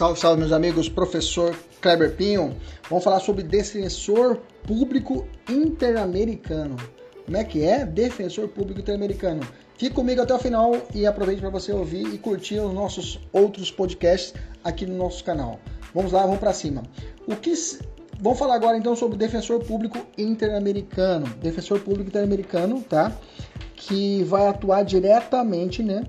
Salve, salve, meus amigos. Professor Kleber Pinho. Vamos falar sobre defensor público interamericano. Como é que é? Defensor público interamericano. Fique comigo até o final e aproveite para você ouvir e curtir os nossos outros podcasts aqui no nosso canal. Vamos lá, vamos para cima. O que Vamos falar agora então sobre defensor público interamericano. Defensor público interamericano, tá? Que vai atuar diretamente, né,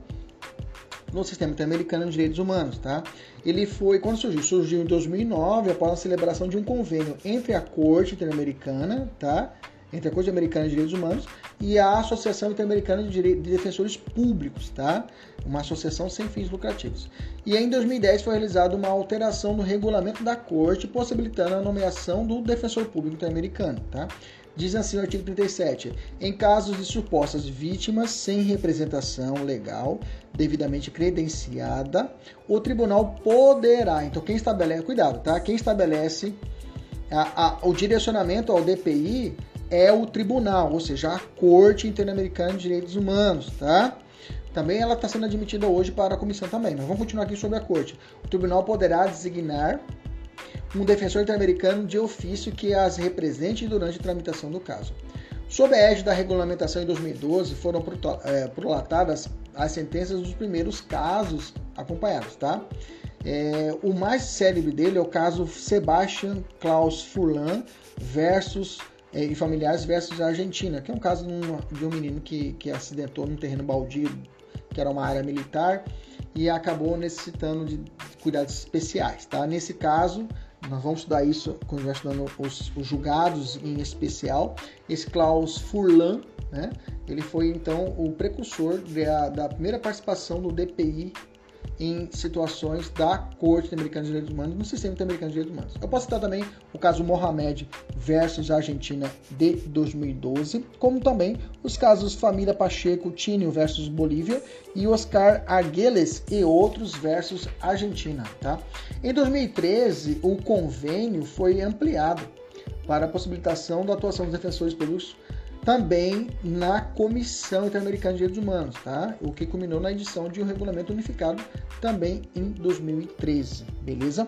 no sistema interamericano de direitos humanos, tá? Ele foi quando surgiu, surgiu em 2009 após a celebração de um convênio entre a Corte Interamericana, tá? Entre a Corte Americana de Direitos Humanos e a Associação Interamericana de, de Defensores Públicos, tá? Uma associação sem fins lucrativos. E em 2010 foi realizada uma alteração no regulamento da Corte, possibilitando a nomeação do defensor público interamericano, tá? Diz assim o artigo 37: em casos de supostas vítimas sem representação legal devidamente credenciada, o tribunal poderá. Então, quem estabelece, cuidado, tá? Quem estabelece a, a, o direcionamento ao DPI é o tribunal, ou seja, a Corte Interamericana de Direitos Humanos, tá? Também ela está sendo admitida hoje para a comissão também. Mas vamos continuar aqui sobre a Corte. O tribunal poderá designar um defensor interamericano de ofício que as represente durante a tramitação do caso. Sob a égide da regulamentação em 2012, foram é, prolatadas as sentenças dos primeiros casos acompanhados, tá? É, o mais célebre dele é o caso Sebastian Klaus Furlan versus é, e familiares versus Argentina, que é um caso de um, de um menino que, que acidentou num terreno baldio, que era uma área militar, e acabou necessitando de cuidados especiais, tá? Nesse caso, nós vamos estudar isso quando nós estudando os, os, julgados em especial. Esse Klaus Furlan, né, ele foi então o precursor da, da primeira participação do DPI em situações da Corte Americana de Direitos Humanos no sistema americano de direitos humanos. Eu posso citar também o caso Mohamed versus Argentina de 2012, como também os casos Família Pacheco Tínio versus Bolívia e Oscar Arguelles e outros versus Argentina. Tá? Em 2013, o convênio foi ampliado para a possibilitação da atuação dos defensores públicos também na Comissão Interamericana de Direitos Humanos, tá? o que culminou na edição de um regulamento unificado também em 2013, beleza?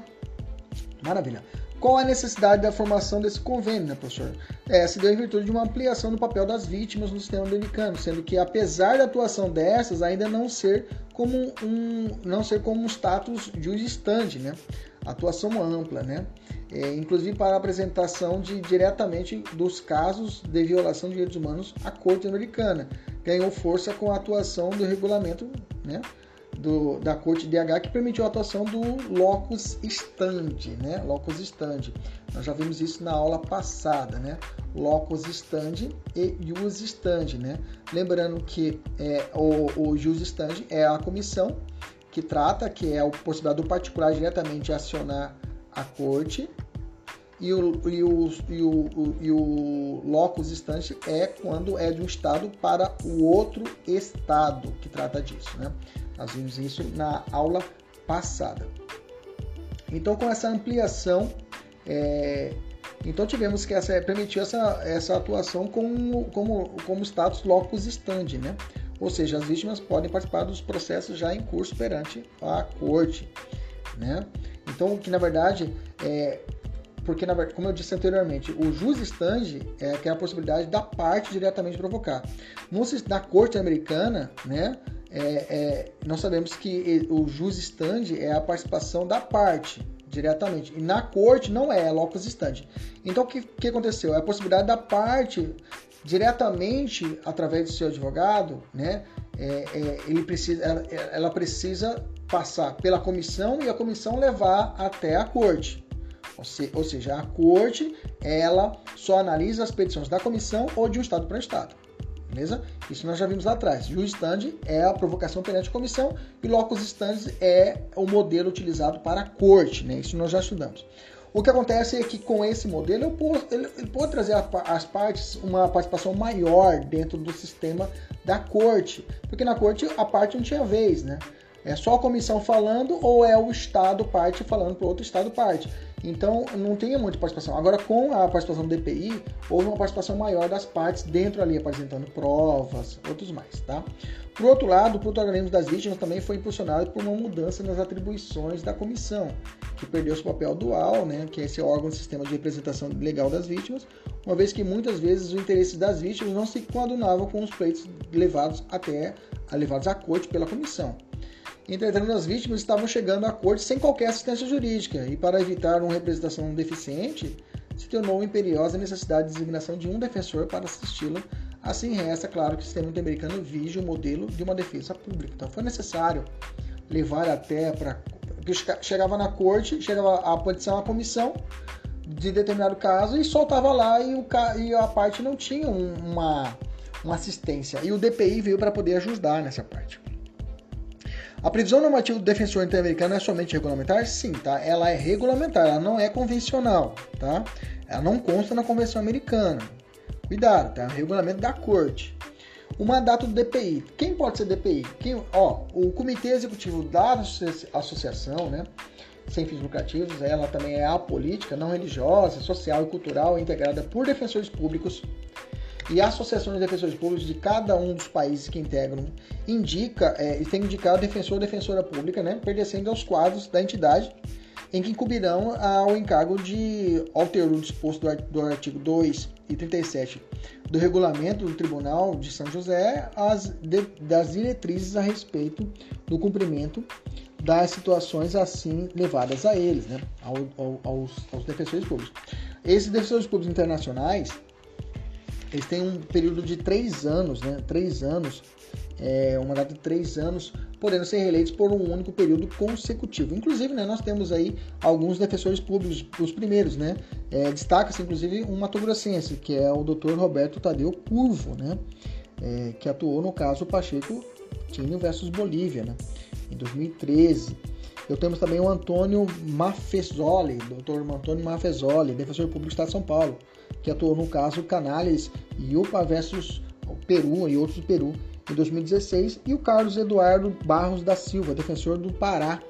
Maravilha. Qual a necessidade da formação desse convênio, né, professor? É, se deu em virtude de uma ampliação do papel das vítimas no sistema americano, sendo que apesar da atuação dessas ainda não ser como um não ser como um status stand, né? Atuação ampla, né? É, inclusive para a apresentação de diretamente dos casos de violação de direitos humanos à Corte Americana. Ganhou força com a atuação do regulamento, né? do, da Corte DH que permitiu a atuação do locus standi, né? Locus standi. Nós já vimos isso na aula passada, né? Locus standi e jus standi, né? Lembrando que é, o, o jus standi é a comissão que trata, que é a possibilidade do particular diretamente acionar a corte, e o, e o, e o, e o locus standi é quando é de um estado para o outro estado que trata disso, né? Nós vimos isso na aula passada. Então, com essa ampliação, é, então tivemos que essa, permitiu essa, essa atuação como, como, como status locus standi, né? Ou seja, as vítimas podem participar dos processos já em curso perante a corte, né? Então, que na verdade é porque, como eu disse anteriormente, o jus standi é, que é a possibilidade da parte diretamente provocar. No, na corte americana, né, é, é, nós sabemos que o jus standi é a participação da parte diretamente. E na corte não é, é locus standi. Então o que, que aconteceu? É a possibilidade da parte diretamente através do seu advogado, né? É, é, ele precisa, ela, ela, precisa passar pela comissão e a comissão levar até a corte. Ou, se, ou seja, a corte ela só analisa as petições da comissão ou de um estado para estado beleza? Isso nós já vimos lá atrás. Jus stand é a provocação perante a comissão e locus standi é o modelo utilizado para a corte, né? Isso nós já estudamos. O que acontece é que com esse modelo ele, pode trazer as partes uma participação maior dentro do sistema da corte, porque na corte a parte não tinha vez, né? É só a comissão falando ou é o Estado parte falando para outro Estado parte. Então não tinha muita participação. Agora com a participação do DPI, houve uma participação maior das partes dentro ali, apresentando provas, outros mais, tá? Por outro lado, o protagonismo das vítimas também foi impulsionado por uma mudança nas atribuições da comissão, que perdeu seu papel dual, né, que é esse órgão do sistema de representação legal das vítimas, uma vez que muitas vezes os interesses das vítimas não se coadunavam com os pleitos levados até levados à corte pela comissão. Entretanto, as vítimas estavam chegando à corte sem qualquer assistência jurídica, e para evitar uma representação deficiente, se tornou imperiosa a necessidade de designação de um defensor para assisti-la Assim resta claro que o sistema norte-americano vige o modelo de uma defesa pública. Então foi necessário levar até para. Chegava na corte, chegava a petição à comissão de determinado caso e soltava lá e, o, e a parte não tinha uma, uma assistência. E o DPI veio para poder ajudar nessa parte. A previsão normativa do defensor interamericano é somente regulamentar? Sim, tá? Ela é regulamentar, ela não é convencional, tá? Ela não consta na Convenção Americana. Cuidado, tá? Regulamento da corte. O mandato do DPI. Quem pode ser DPI? Quem, ó, o Comitê Executivo da Associação, né? Sem fins lucrativos, ela também é apolítica, não religiosa, social e cultural, integrada por defensores públicos e associações de defensores públicos de cada um dos países que integram indica é, e tem indicado defensor ou defensora pública, né, pertencendo aos quadros da entidade em que incumbirão ao encargo de alterar o disposto do artigo 2 e 37 do regulamento do Tribunal de São José as de, das diretrizes a respeito do cumprimento das situações assim levadas a eles, né, ao, ao, aos, aos defensores públicos. Esses defensores públicos internacionais, eles têm um período de três anos, né, três anos, é, uma data de três anos podendo ser reeleitos por um único período consecutivo. Inclusive, né, nós temos aí alguns defensores públicos, os primeiros, né? É, Destaca-se, inclusive, um matogrossense, que é o Dr. Roberto Tadeu Curvo, né? É, que atuou no caso Pacheco Tinho versus Bolívia, né? Em 2013. Eu temos também o Antônio Mafezoli, Dr. Antônio Mafezoli, defensor público do Estado de São Paulo, que atuou no caso Canales Yupa versus Peru e outros do Peru em 2016, e o Carlos Eduardo Barros da Silva, defensor do Pará,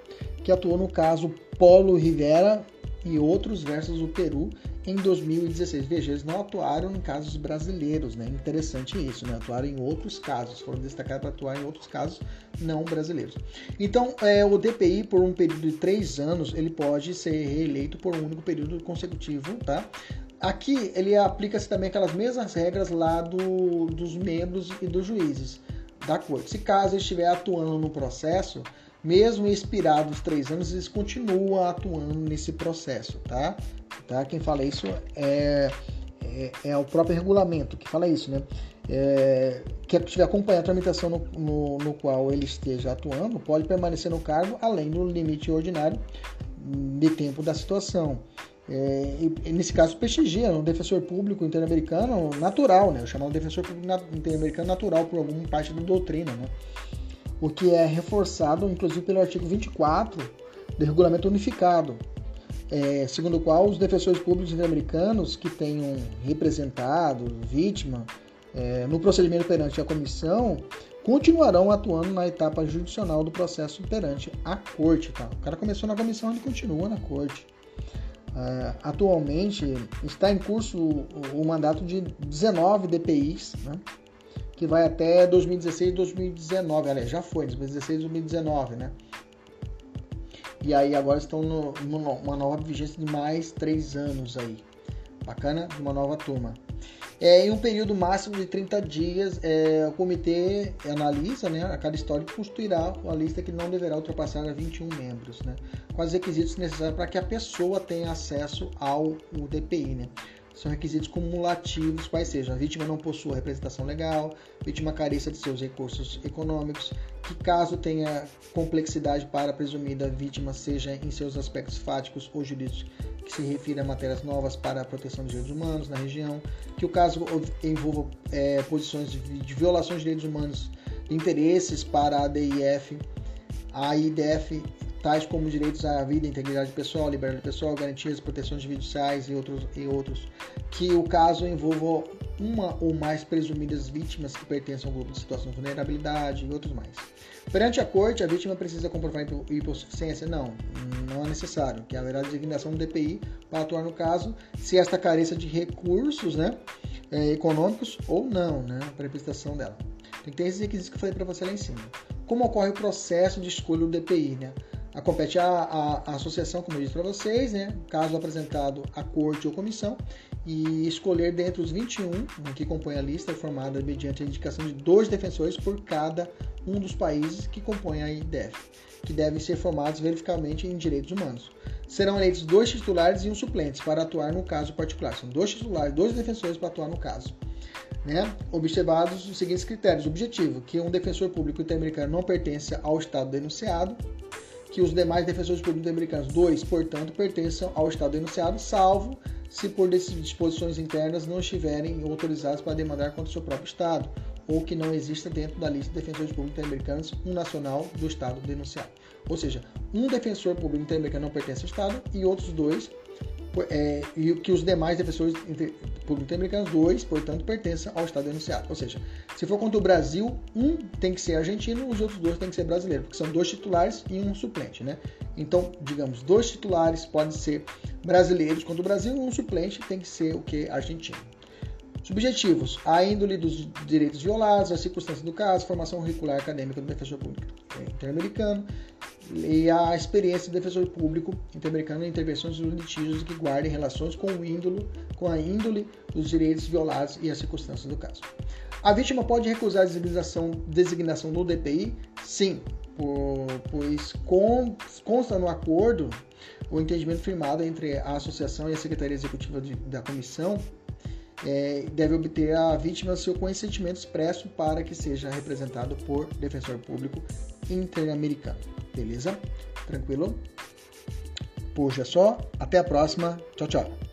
que atuou no caso Polo Rivera e outros versus o Peru em 2016. Veja, eles não atuaram em casos brasileiros, né? Interessante isso, né? Atuaram em outros casos, foram destacados para atuar em outros casos não brasileiros. Então, é, o DPI, por um período de três anos, ele pode ser reeleito por um único período consecutivo, tá? Aqui ele aplica-se também aquelas mesmas regras lá do, dos membros e dos juízes da corte. Se caso estiver atuando no processo, mesmo expirados três anos, eles continuam atuando nesse processo, tá? tá? Quem fala isso é, é, é o próprio regulamento que fala isso, né? É, que estiver acompanhando a tramitação no, no, no, qual ele esteja atuando, pode permanecer no cargo além do limite ordinário de tempo da situação. É, e, nesse caso, prestigia um defensor público interamericano natural, né? Eu chamo de defensor público interamericano natural por alguma parte da doutrina, né? O que é reforçado, inclusive, pelo artigo 24 do Regulamento Unificado, é, segundo o qual os defensores públicos interamericano que tenham representado vítima é, no procedimento perante a comissão continuarão atuando na etapa judicial do processo perante a corte. Tá? O cara começou na comissão, ele continua na corte. Uh, atualmente está em curso o, o, mandato de 19 DPIs, né, que vai até 2016 e 2019, aliás, já foi, 2016 e 2019, né? E aí agora estão numa nova vigência de mais três anos aí. Bacana? Uma nova turma. É, em um período máximo de 30 dias, é, o comitê analisa né, a cada história e constituirá uma lista que não deverá ultrapassar 21 membros, né, com os requisitos necessários para que a pessoa tenha acesso ao DPI. Né. São requisitos cumulativos, quais sejam a vítima não possua representação legal, vítima careça de seus recursos econômicos, que caso tenha complexidade para a presumida vítima, seja em seus aspectos fáticos ou jurídicos, que se refira a matérias novas para a proteção dos direitos humanos na região, que o caso envolva é, posições de, violações de direitos humanos, interesses para a DIF, a IDF tais como direitos à vida, integridade pessoal, liberdade pessoal, garantias, proteções judiciais e outros, e outros, que o caso envolva uma ou mais presumidas vítimas que pertencem ao grupo de situação de vulnerabilidade e outros mais. Perante a corte, a vítima precisa comprovar hipossuficiência? Não, não é necessário, que haverá designação do DPI para atuar no caso, se esta careça de recursos né, é, econômicos ou não, né, para a prestação dela. Tem que ter esses requisitos que eu falei para você lá em cima. Como ocorre o processo de escolha do DPI? Né? A compete a, a, a associação, como eu disse para vocês, né, caso apresentado à corte ou comissão, e escolher dentre os 21 que compõem a lista, formada mediante a indicação de dois defensores por cada um dos países que compõem a IDF, que devem ser formados verificamente em direitos humanos. Serão eleitos dois titulares e um suplente para atuar no caso particular. São dois titulares, dois defensores para atuar no caso. Né? Observados os seguintes critérios. Objetivo: que um defensor público interamericano não pertence ao Estado denunciado, que os demais defensores públicos interamericaninos, dois, portanto, pertençam ao Estado denunciado, salvo se por disposições internas não estiverem autorizados para demandar contra o seu próprio Estado, ou que não exista dentro da lista de defensores públicos interamericaninos um nacional do Estado denunciado. Ou seja, um defensor público interamericano não pertence ao Estado e outros dois, é, e que os demais defensores públicos interamericaninos, dois, portanto, pertençam ao Estado denunciado. Ou seja, se for contra o Brasil, um tem que ser argentino, os outros dois têm que ser brasileiros, porque são dois titulares e um suplente, né? Então, digamos, dois titulares podem ser brasileiros contra o Brasil um suplente tem que ser o que? Argentino. Subjetivos: a índole dos direitos violados, as circunstâncias do caso, formação curricular acadêmica do defensor público interamericano e a experiência do defensor público interamericano em intervenções dos litígios que guardem relações com, o índolo, com a índole dos direitos violados e as circunstâncias do caso. A vítima pode recusar a designação, designação do DPI? Sim, por, pois consta no acordo o entendimento firmado entre a associação e a Secretaria Executiva de, da Comissão é, deve obter a vítima seu consentimento expresso para que seja representado por defensor público interamericano. Beleza? Tranquilo? Puxa só. Até a próxima. Tchau, tchau.